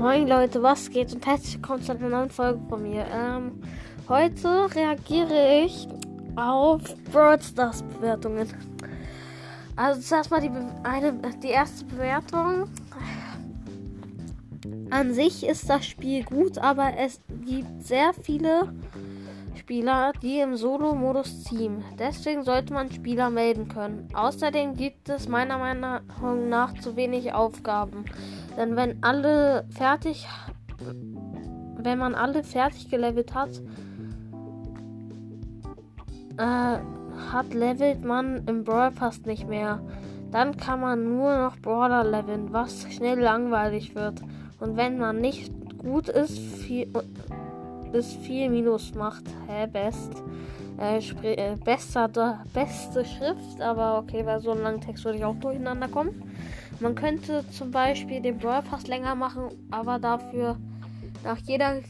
Moin Leute, was geht und herzlich willkommen zu einer neuen Folge von mir. Ähm, heute reagiere ich auf Brawl Stars Bewertungen. Also zuerst mal die, Be eine, die erste Bewertung. An sich ist das Spiel gut, aber es gibt sehr viele Spieler, die im Solo-Modus ziehen. Deswegen sollte man Spieler melden können. Außerdem gibt es meiner Meinung nach zu wenig Aufgaben. Denn wenn alle fertig, wenn man alle fertig gelevelt hat, äh, hat levelt man im Brawl Pass nicht mehr. Dann kann man nur noch Brawler leveln, was schnell langweilig wird. Und wenn man nicht gut ist, viel, bis 4 Minus macht. Hä, best. Äh, äh, bester, beste Schrift, aber okay, bei so einem langen Text würde ich auch durcheinander kommen. Man könnte zum Beispiel den Brawl Pass länger machen, aber dafür nach jeder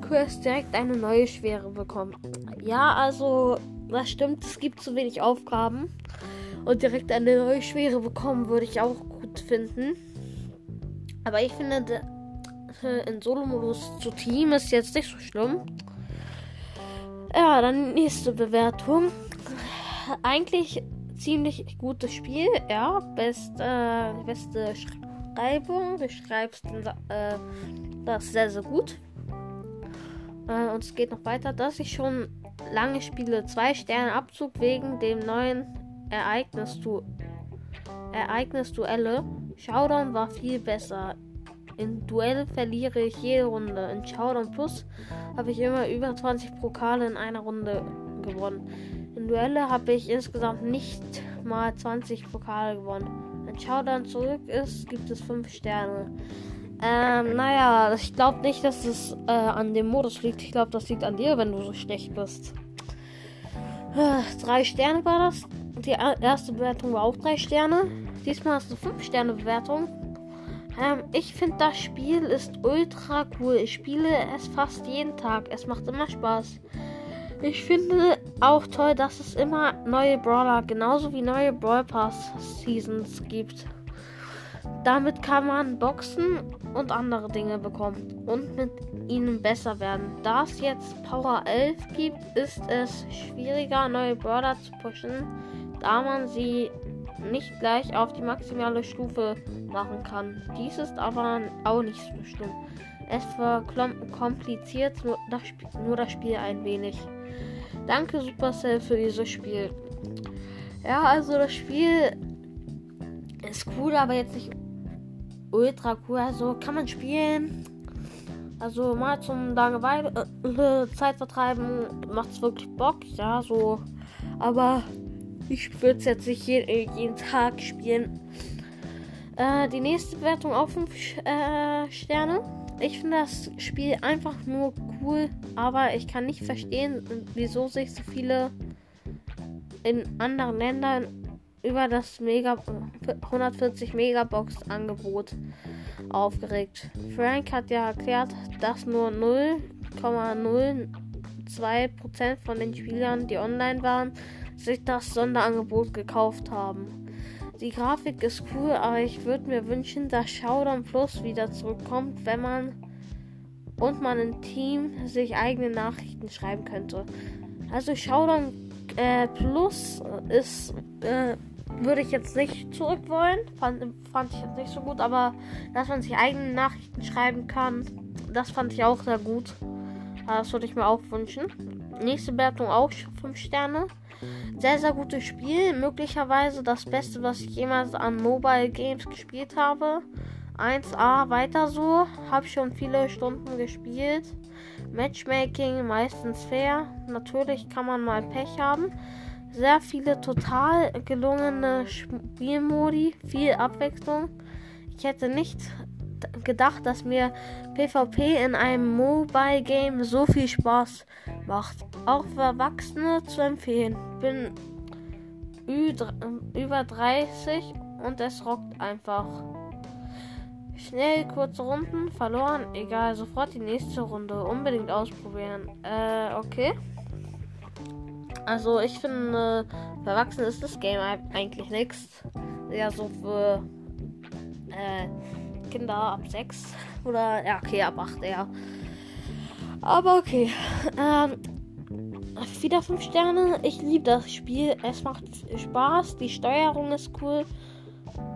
Quest direkt eine neue Schwere bekommen. Ja, also, das stimmt, es gibt zu wenig Aufgaben. Und direkt eine neue Schwere bekommen würde ich auch gut finden. Aber ich finde, in Solo-Modus zu Team ist jetzt nicht so schlimm. Ja, dann nächste Bewertung. Eigentlich ziemlich gutes Spiel, ja. Beste, äh, beste Schreibung. Du schreibst äh, das sehr, sehr gut. Äh, und es geht noch weiter, dass ich schon lange spiele. Zwei Sterne Abzug wegen dem neuen Ereignis, du Ereignis. Showdown war viel besser. In Duell verliere ich jede Runde. In Showdown Plus habe ich immer über 20 Pokale in einer Runde gewonnen. In Duelle habe ich insgesamt nicht mal 20 Pokale gewonnen. Wenn Showdown zurück ist, gibt es 5 Sterne. Ähm, naja, ich glaube nicht, dass es äh, an dem Modus liegt. Ich glaube, das liegt an dir, wenn du so schlecht bist. Äh, drei Sterne war das. Die erste Bewertung war auch drei Sterne. Diesmal hast du 5 Sterne Bewertung. Ähm, ich finde das Spiel ist ultra cool. Ich spiele es fast jeden Tag. Es macht immer Spaß. Ich finde auch toll, dass es immer neue Brawler, genauso wie neue Brawl Pass Seasons gibt. Damit kann man Boxen und andere Dinge bekommen und mit ihnen besser werden. Da es jetzt Power 11 gibt, ist es schwieriger, neue Brawler zu pushen, da man sie nicht gleich auf die maximale Stufe machen kann. Dies ist aber auch nicht so schlimm. Es verkompliziert nur das, nur das Spiel ein wenig. Danke Supercell für dieses Spiel. Ja, also das Spiel ist cool, aber jetzt nicht ultra cool. Also kann man spielen. Also mal zum Langeweile äh, Zeit vertreiben macht es wirklich Bock, ja, so. Aber ich würde es jetzt nicht jeden, jeden Tag spielen. Äh, die nächste Bewertung auf 5 äh, Sterne. Ich finde das Spiel einfach nur cool, aber ich kann nicht verstehen, wieso sich so viele in anderen Ländern über das Mega 140 Megabox Angebot aufgeregt. Frank hat ja erklärt, dass nur 0,02% von den Spielern, die online waren, sich das Sonderangebot gekauft haben. Die Grafik ist cool, aber ich würde mir wünschen, dass Showdown Plus wieder zurückkommt, wenn man und man im Team sich eigene Nachrichten schreiben könnte. Also Showdown äh, Plus ist, äh, würde ich jetzt nicht zurück wollen. Fand, fand ich jetzt nicht so gut, aber dass man sich eigene Nachrichten schreiben kann, das fand ich auch sehr gut. Das würde ich mir auch wünschen. Nächste Wertung auch 5 Sterne. Sehr, sehr gutes Spiel. Möglicherweise das Beste, was ich jemals an Mobile Games gespielt habe. 1A, weiter so. Habe schon viele Stunden gespielt. Matchmaking meistens fair. Natürlich kann man mal Pech haben. Sehr viele total gelungene Spielmodi. Viel Abwechslung. Ich hätte nicht gedacht, dass mir PvP in einem Mobile Game so viel Spaß macht. Auch für Erwachsene zu empfehlen. Bin über 30 und es rockt einfach. Schnell kurze Runden, verloren, egal, sofort die nächste Runde. Unbedingt ausprobieren. Äh, okay. Also ich finde, für Erwachsene ist das Game eigentlich nichts. Ja, so für äh, Kinder ab 6. Oder, ja, okay, ab 8 eher. Aber okay. Ähm, wieder 5 Sterne. Ich liebe das Spiel. Es macht Spaß. Die Steuerung ist cool.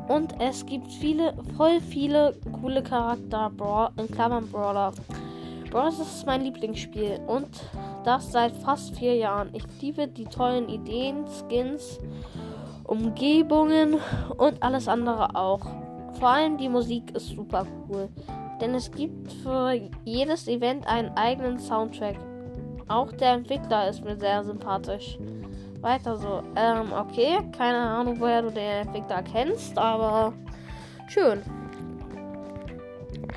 Und es gibt viele, voll viele coole Charakter in Klammern Brawler. Bros ist mein Lieblingsspiel und das seit fast vier Jahren. Ich liebe die tollen Ideen, Skins, Umgebungen und alles andere auch. Vor allem die Musik ist super cool, denn es gibt für jedes Event einen eigenen Soundtrack. Auch der Entwickler ist mir sehr sympathisch. Weiter so. Ähm, okay, keine Ahnung, woher du den Entwickler kennst, aber schön.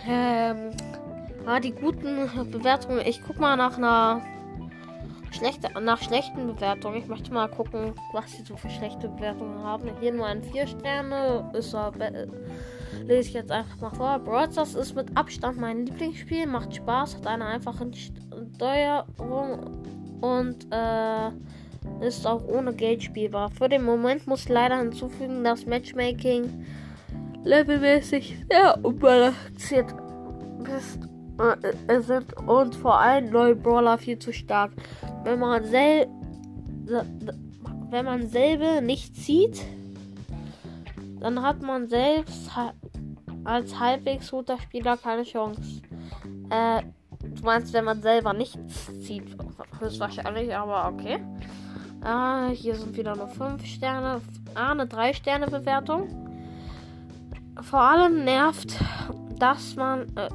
Ähm, Ah, die guten Bewertungen. Ich guck mal nach einer schlechte, nach schlechten Bewertungen. Ich möchte mal gucken, was sie so für schlechte Bewertungen haben. Hier nur ein 4 Sterne. Ist er, lese ich jetzt einfach mal vor. Brawl ist mit Abstand mein Lieblingsspiel. Macht Spaß, hat eine einfache Steuerung und äh, ist auch ohne Geld spielbar. Für den Moment muss leider hinzufügen, dass Matchmaking levelmäßig sehr unbalanciert ist äh, sind und vor allem neue Brawler viel zu stark. Wenn man sel wenn man selber nicht zieht, dann hat man selbst als halbwegs guter Spieler keine Chance. Äh, du meinst, wenn man selber nichts zieht, höchstwahrscheinlich, aber okay. Ah, hier sind wieder nur 5 Sterne. Ah, eine 3 Sterne Bewertung. Vor allem nervt, dass man äh,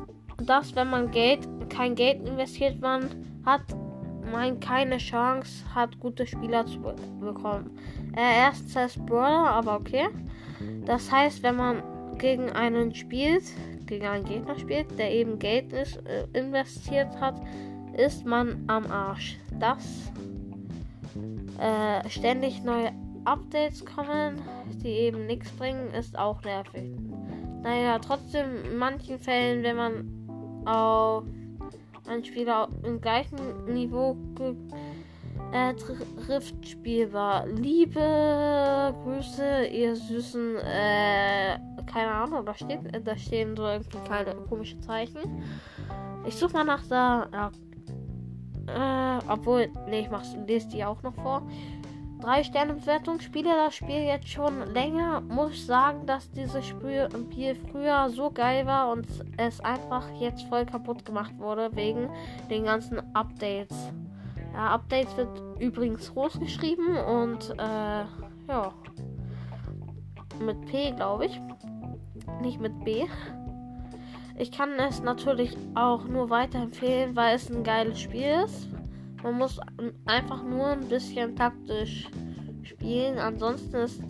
dass wenn man Geld, kein Geld investiert, man hat man keine Chance hat, gute Spieler zu be bekommen. Äh, erst als Brawler, aber okay. Das heißt, wenn man gegen einen spielt, gegen einen Gegner spielt, der eben Geld ist, äh, investiert hat, ist man am Arsch. Das äh, ständig neue Updates kommen, die eben nichts bringen, ist auch nervig. Naja, trotzdem in manchen Fällen, wenn man auf ein Spieler im gleichen Niveau äh, trifft spielbar. Liebe Grüße, ihr süßen, äh, keine Ahnung, da steht, da stehen so irgendwie kleine komische Zeichen. Ich suche mal nach da, äh, obwohl, nee, ich mach's, lese die auch noch vor. 3 Sterne Bewertung. Spiele das Spiel jetzt schon länger. Muss sagen, dass dieses Spiel früher so geil war und es einfach jetzt voll kaputt gemacht wurde wegen den ganzen Updates. Ja, Updates wird übrigens groß geschrieben und äh, ja. Mit P, glaube ich. Nicht mit B. Ich kann es natürlich auch nur weiterempfehlen, weil es ein geiles Spiel ist. Man muss einfach nur ein bisschen taktisch spielen. Ansonsten ist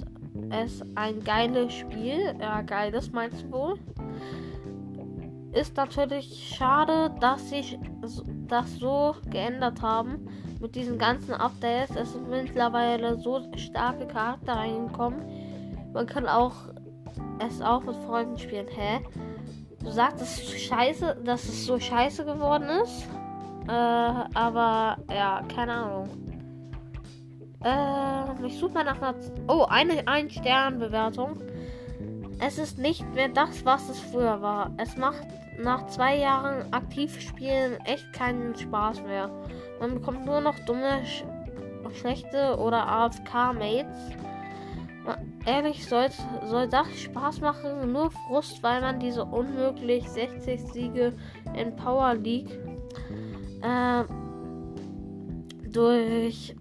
es ein geiles Spiel. Ja, geiles meinst du wohl? Ist natürlich schade, dass sich das so geändert haben. Mit diesen ganzen Updates. Es sind mittlerweile so starke Charakter reingekommen. Man kann auch es auch mit Freunden spielen. Hä? Du sagst, es ist scheiße, dass es so scheiße geworden ist. Äh, aber ja, keine Ahnung. Äh, ich suche mal nach einer. Oh, eine Ein-Stern-Bewertung. Es ist nicht mehr das, was es früher war. Es macht nach zwei Jahren aktiv spielen echt keinen Spaß mehr. Man bekommt nur noch dumme, sch schlechte oder AFK-Mates. Ehrlich, soll, soll das Spaß machen? Nur Frust, weil man diese unmöglich 60 Siege in Power League äh, durch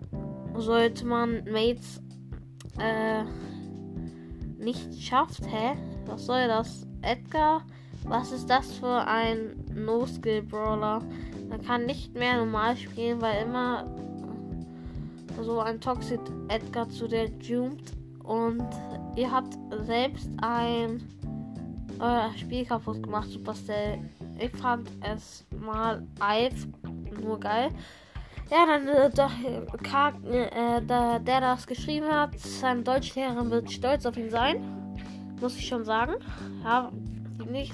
sollte man Mates äh, nicht schafft. Hä? Was soll das? Edgar? Was ist das für ein No-Skill-Brawler? Man kann nicht mehr normal spielen, weil immer so ein Toxic Edgar zu der jumpt und ihr habt selbst ein euer Spiel kaputt gemacht, Supercell. Ich fand es mal Eif nur geil. Ja, dann äh, der, äh, der, der das geschrieben hat, sein Deutschlehrer wird stolz auf ihn sein. Muss ich schon sagen. Ja, nicht.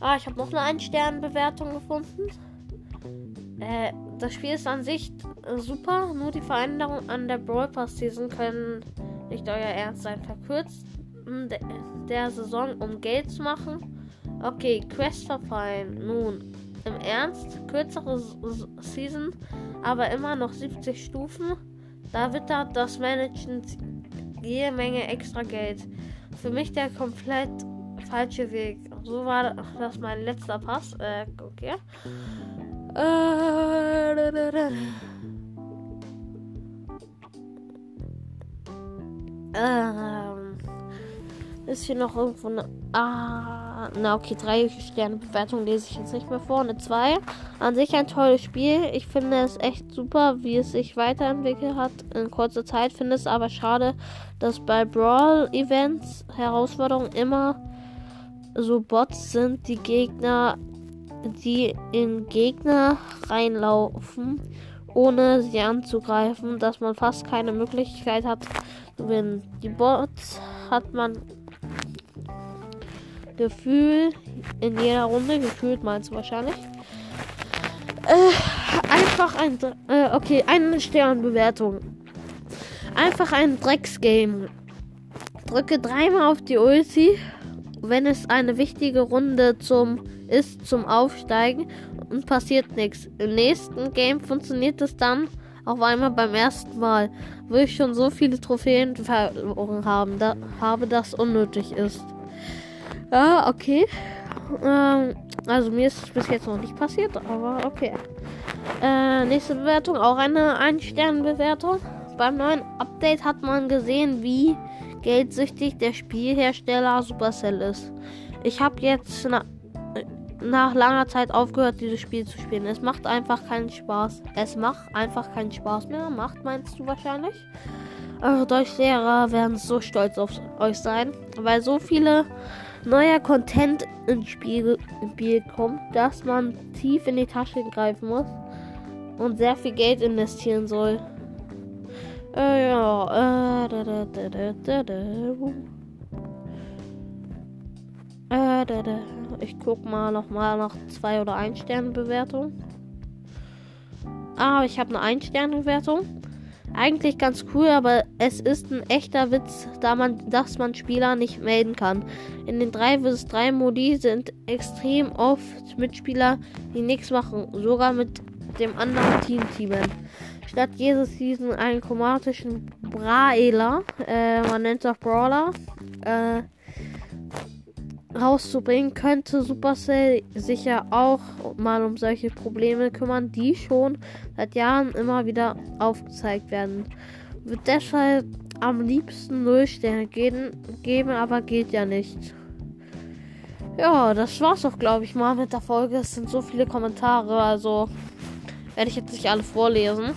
Ah, ich habe noch eine Ein-Stern-Bewertung gefunden. Äh, das Spiel ist an sich äh, super, nur die Veränderungen an der Brawl Pass Season können nicht euer Ernst sein. Verkürzt der, der Saison, um Geld zu machen Okay, Quest verfallen. Nun, im Ernst, kürzere Season, aber immer noch 70 Stufen. Da wittert das Management jede Menge extra Geld. Für mich der komplett falsche Weg. So war das mein letzter Pass. Äh, okay. Äh, ähm, ist hier noch irgendwo eine. Ah, na okay, drei Sterne Bewertung lese ich jetzt nicht mehr vor. Eine zwei. An sich ein tolles Spiel. Ich finde es echt super, wie es sich weiterentwickelt hat in kurzer Zeit. Finde es aber schade, dass bei Brawl-Events Herausforderungen immer so Bots sind, die Gegner, die in Gegner reinlaufen, ohne sie anzugreifen, dass man fast keine Möglichkeit hat zu gewinnen. Die Bots hat man Gefühl in jeder Runde, gefühlt meinst du wahrscheinlich. Äh, einfach ein, äh, okay, eine Sternbewertung. Einfach ein Drecksgame. Drücke dreimal auf die Ulti wenn es eine wichtige Runde zum ist zum Aufsteigen und passiert nichts. Im nächsten Game funktioniert es dann auf einmal beim ersten Mal, wo ich schon so viele Trophäen verloren haben, da, habe, das unnötig ist. Ja, okay. Ähm, also mir ist es bis jetzt noch nicht passiert, aber okay. Äh, nächste Bewertung, auch eine Ein-Stern-Bewertung. Beim neuen Update hat man gesehen, wie geldsüchtig der Spielhersteller Supercell ist. Ich habe jetzt na, nach langer Zeit aufgehört, dieses Spiel zu spielen. Es macht einfach keinen Spaß. Es macht einfach keinen Spaß mehr. Macht, meinst du wahrscheinlich? Eure Deutschlehrer werden so stolz auf euch sein, weil so viele neuer Content ins Spiel, ins Spiel kommt, dass man tief in die Tasche greifen muss und sehr viel Geld investieren soll. Äh, ja, äh, da, da, da, da, da, da. Äh. Ich guck mal noch mal nach zwei oder ein Sterne Bewertung. Ah, ich habe eine ein Sterne Bewertung. Eigentlich ganz cool, aber es ist ein echter Witz, da man, dass man Spieler nicht melden kann. In den 3 vs 3 Modi sind extrem oft Mitspieler, die nichts machen, sogar mit dem anderen Team teamen statt jede Season einen chromatischen Braela, äh, man nennt es auch Brawler, äh, rauszubringen, könnte Supercell sicher auch mal um solche Probleme kümmern, die schon seit Jahren immer wieder aufgezeigt werden. Wird deshalb am liebsten 0 Sterne geben, aber geht ja nicht. Ja, das war's doch, glaube ich, mal mit der Folge. Es sind so viele Kommentare, also werde ich jetzt nicht alle vorlesen.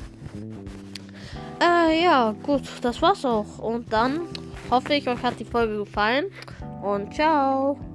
Äh, ja, gut, das war's auch. Und dann hoffe ich, euch hat die Folge gefallen. Und ciao.